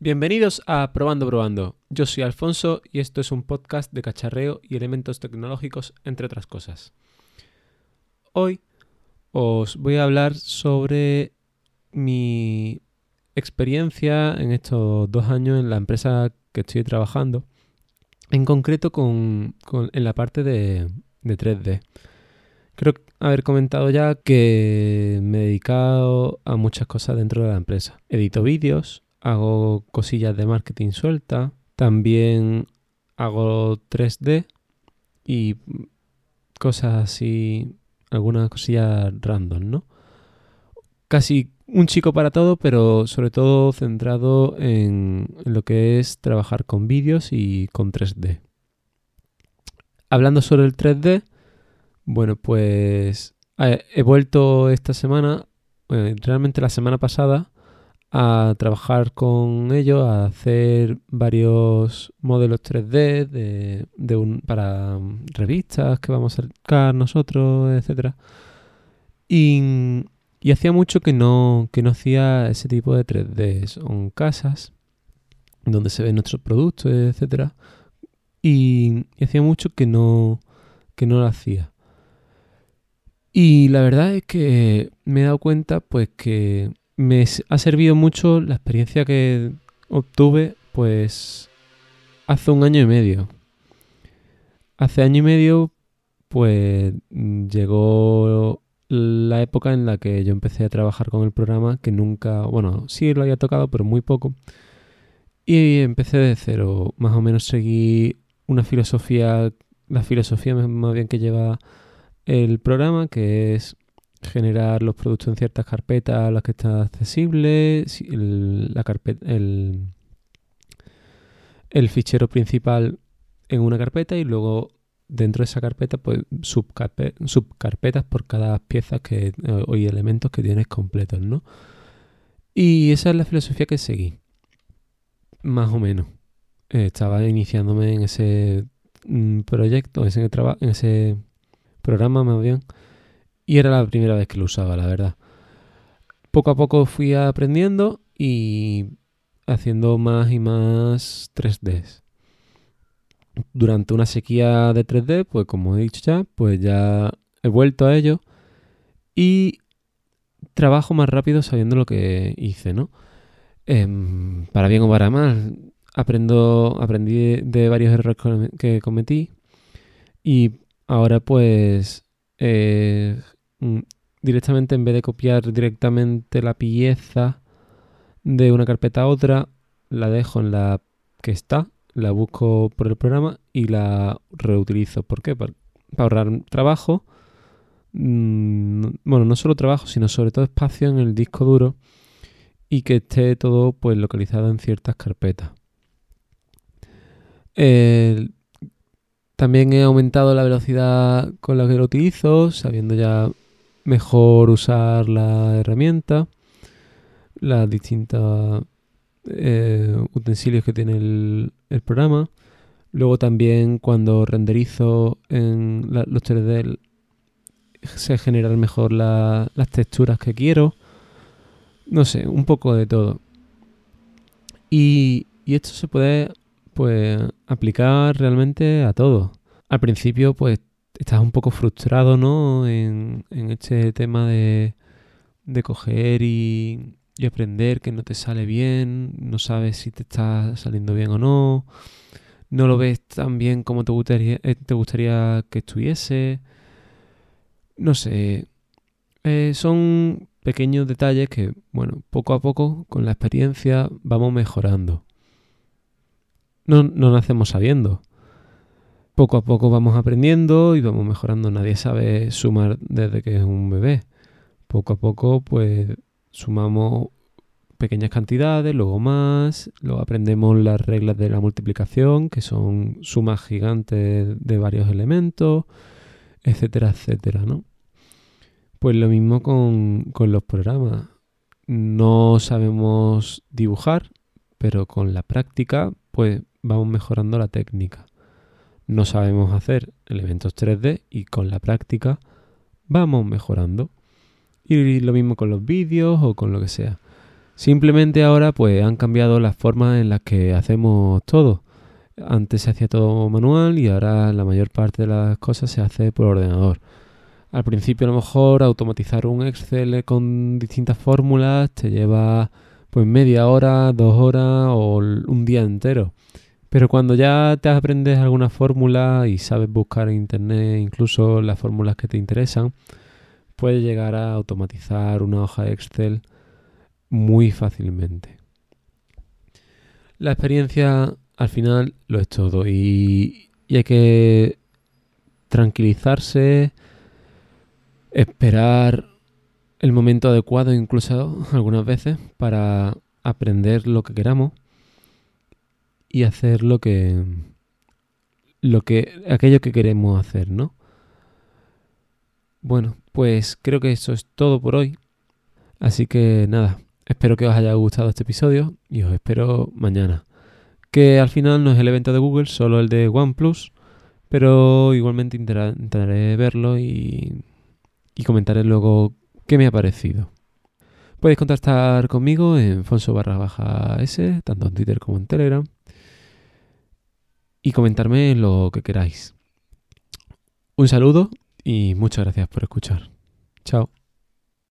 Bienvenidos a Probando Probando. Yo soy Alfonso y esto es un podcast de cacharreo y elementos tecnológicos, entre otras cosas. Hoy os voy a hablar sobre mi experiencia en estos dos años en la empresa que estoy trabajando, en concreto con, en la parte de, de 3D. Creo haber comentado ya que me he dedicado a muchas cosas dentro de la empresa. Edito vídeos, hago cosillas de marketing suelta, también hago 3D y cosas así, algunas cosillas random, ¿no? Casi un chico para todo, pero sobre todo centrado en, lo que es trabajar con vídeos y con 3D. Hablando sobre el 3D, bueno, pues he vuelto esta semana, realmente la semana pasada, a trabajar con ellos, a hacer varios modelos 3D de, un, para revistas que vamos a sacar nosotros, etc. Y, hacía mucho que no, que no hacía ese tipo de 3D. Son casas donde se ven nuestros productos, etc. Y, y hacía mucho que no, que no lo hacía. Y la verdad es que me he dado cuenta pues que me ha servido mucho la experiencia que obtuve pues hace un año y medio. Hace año y medio pues llegó la época en la que yo empecé a trabajar con el programa que nunca, bueno, sí lo había tocado pero muy poco. Y empecé de cero, más o menos seguí una filosofía, la filosofía más bien que lleva el programa, que es generar los productos en ciertas carpetas a las que está accesible, el, la carpeta, el, fichero principal en una carpeta y luego dentro de esa carpeta pues subcarpetas por cada pieza que, o y elementos que tienes completos, ¿no? Y esa es la filosofía que seguí, más o menos. estaba iniciándome en ese mm, proyecto, en ese, en ese programa más bien, y era la primera vez que lo usaba, la verdad. Poco a poco fui aprendiendo y haciendo más y más 3Ds. Durante una sequía de 3D, pues como he dicho ya, pues ya he vuelto a ello y trabajo más rápido sabiendo lo que hice, ¿no? Em, para bien o para mal, aprendo, aprendí de varios errores que cometí y ahora pues eh, directamente en vez de copiar directamente la pieza de una carpeta a otra, la dejo en la que está, la busco por el programa y la reutilizo. ¿Por qué? Para, ahorrar trabajo. Mm, bueno, no solo trabajo, sino sobre todo espacio en el disco duro y que esté todo pues localizado en ciertas carpetas. también he aumentado la velocidad con la que lo utilizo, sabiendo ya mejor usar la herramienta, las distintas eh, utensilios que tiene el, programa. Luego también cuando renderizo en los 3D se generan mejor las texturas que quiero. No sé, un poco de todo. Y, y esto se puede pues aplicar realmente a todo. Al principio pues estás un poco frustrado, ¿no? En, este tema de, de coger y, aprender que no te sale bien, no sabes si te está saliendo bien o no, no lo ves tan bien como te gustaría, eh, te gustaría que estuviese. No sé, eh, son pequeños detalles que, bueno, poco a poco, con la experiencia, vamos mejorando. No, no nacemos sabiendo poco a poco vamos aprendiendo y vamos mejorando. Nadie sabe sumar desde que es un bebé. Poco a poco, pues sumamos pequeñas cantidades, luego más, luego aprendemos las reglas de la multiplicación, que son sumas gigantes de varios elementos, etcétera, etcétera, ¿no? Pues lo mismo con, con los programas. No sabemos dibujar, pero con la práctica, pues vamos mejorando la técnica no sabemos hacer elementos 3D y con la práctica vamos mejorando. Y lo mismo con los vídeos o con lo que sea. Simplemente ahora pues han cambiado las formas en las que hacemos todo. Antes se hacía todo manual y ahora la mayor parte de las cosas se hace por ordenador. Al principio a lo mejor automatizar un Excel con distintas fórmulas te lleva pues media hora, dos horas o un día entero. Pero cuando ya te aprendes alguna fórmula y sabes buscar en internet incluso las fórmulas que te interesan, puedes llegar a automatizar una hoja de Excel muy fácilmente. La experiencia al final lo es todo y, hay que tranquilizarse, esperar el momento adecuado incluso algunas veces para aprender lo que queramos y hacer lo que lo que aquello que queremos hacer, ¿no? Bueno, pues creo que eso es todo por hoy. Así que nada, espero que os haya gustado este episodio y os espero mañana. Que al final no es el evento de Google, solo el de OnePlus, pero igualmente intentaré verlo y, y comentaré luego qué me ha parecido. Podéis contactar conmigo en Fonso barra baja S, tanto en Twitter como en Telegram y comentarme lo que queráis. Un saludo y muchas gracias por escuchar. Chao.